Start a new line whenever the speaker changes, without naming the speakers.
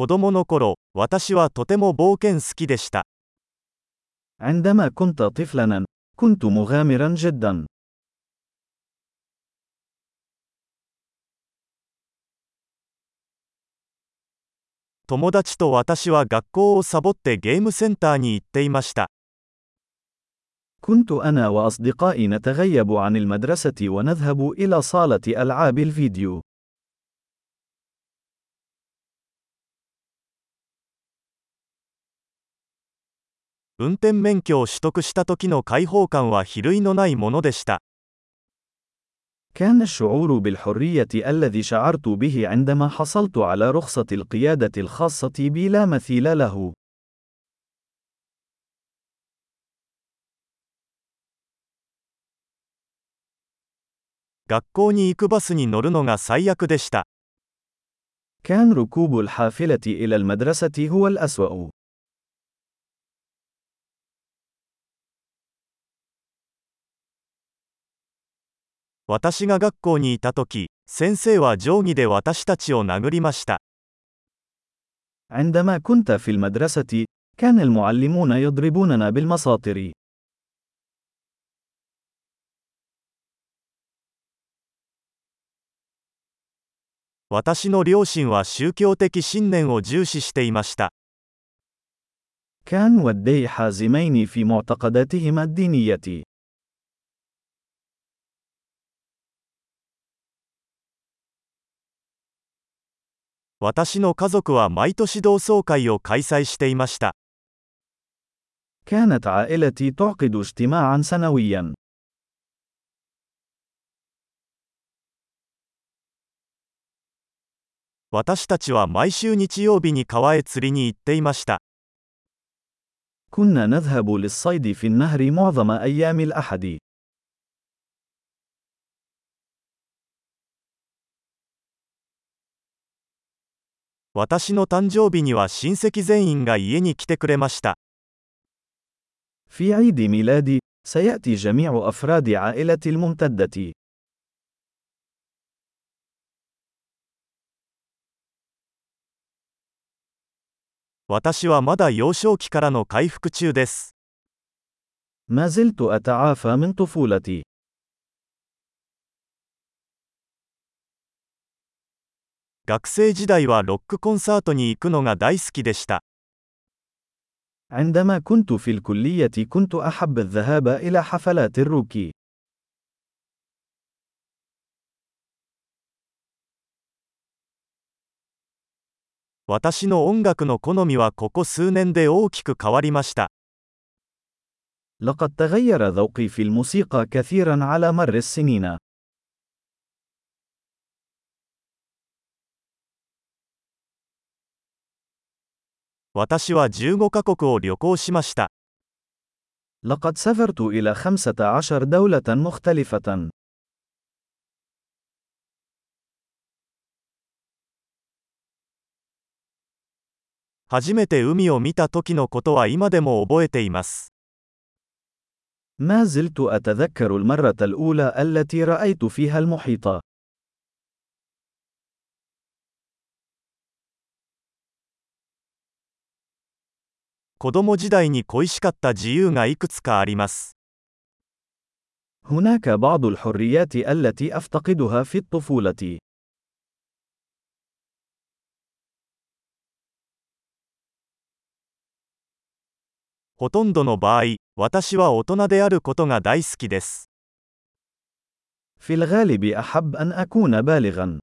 子供の頃、私はとても冒険好きでした。
عندما كنت طفلا، كنت مغامرا جدا.
友達と私は学校をサボってゲームセンターに行っていました。
كنت أنا وأصدقائي نتغيب عن المدرسة ونذهب إلى صالة ألعاب الفيديو.
運転免許を取得した時の解放感は比類のないものでした。
كان الشعور بالحرية الذي شعرت به عندما حصلت على رخصة القيادة الخاصة بي لا مثيل له.
学校に行くバスに乗るのが最悪でした。
كان ركوب الحافلة إلى المدرسة هو الأسوأ.
私が学校にいた時、先生は定規で私たちを殴りました。
عندما كنت في المدرسة، كان المعلمون يضربوننا بالمساطر.
私の両親は宗教的信念を重視していました。
كان والدي حازمين في معتقداتهما الدينية.
私の家族は毎年同窓会を開催していました。
كانت عائلتي تعقد اجتماعا سنويا.
私たちは毎週日曜日に川へ釣りに行っていました。
كنا نذهب للصيد في النهر معظم أيام الأحد.
私の誕生日には親戚全員が家に来てくれました。
في عيد ميلادي، سيأتي جميع أفراد عائلتي الممتدة.
私はまだ幼少期からの回復中です。
ما زلت أتعافى من طفولتي.
学生時代はロックコンサートに行くのが大好きでした。
عندما كنت في الكلية كنت أحب الذهاب إلى حفلات الروك.
私の音楽の好みはここ数年で大きく変わりました。
لقد تغير ذوقي في الموسيقى كثيرا على مر السنين.
私は15カ国を旅行しました。
لقد سافرت إلى 15 دولة مختلفة.
初めて海を見た時のことは今でも覚えています。
ما زلت أتذكر المرة الأولى التي رأيت فيها المحيط.
子供時代に恋しかった自由がいくつかあります。
هناك بعض الحريات التي أفتقدها في الطفولة.
ほとんどの場合、私は大人であることが大好きです。
في الغالب أحب أن أكون بالغا.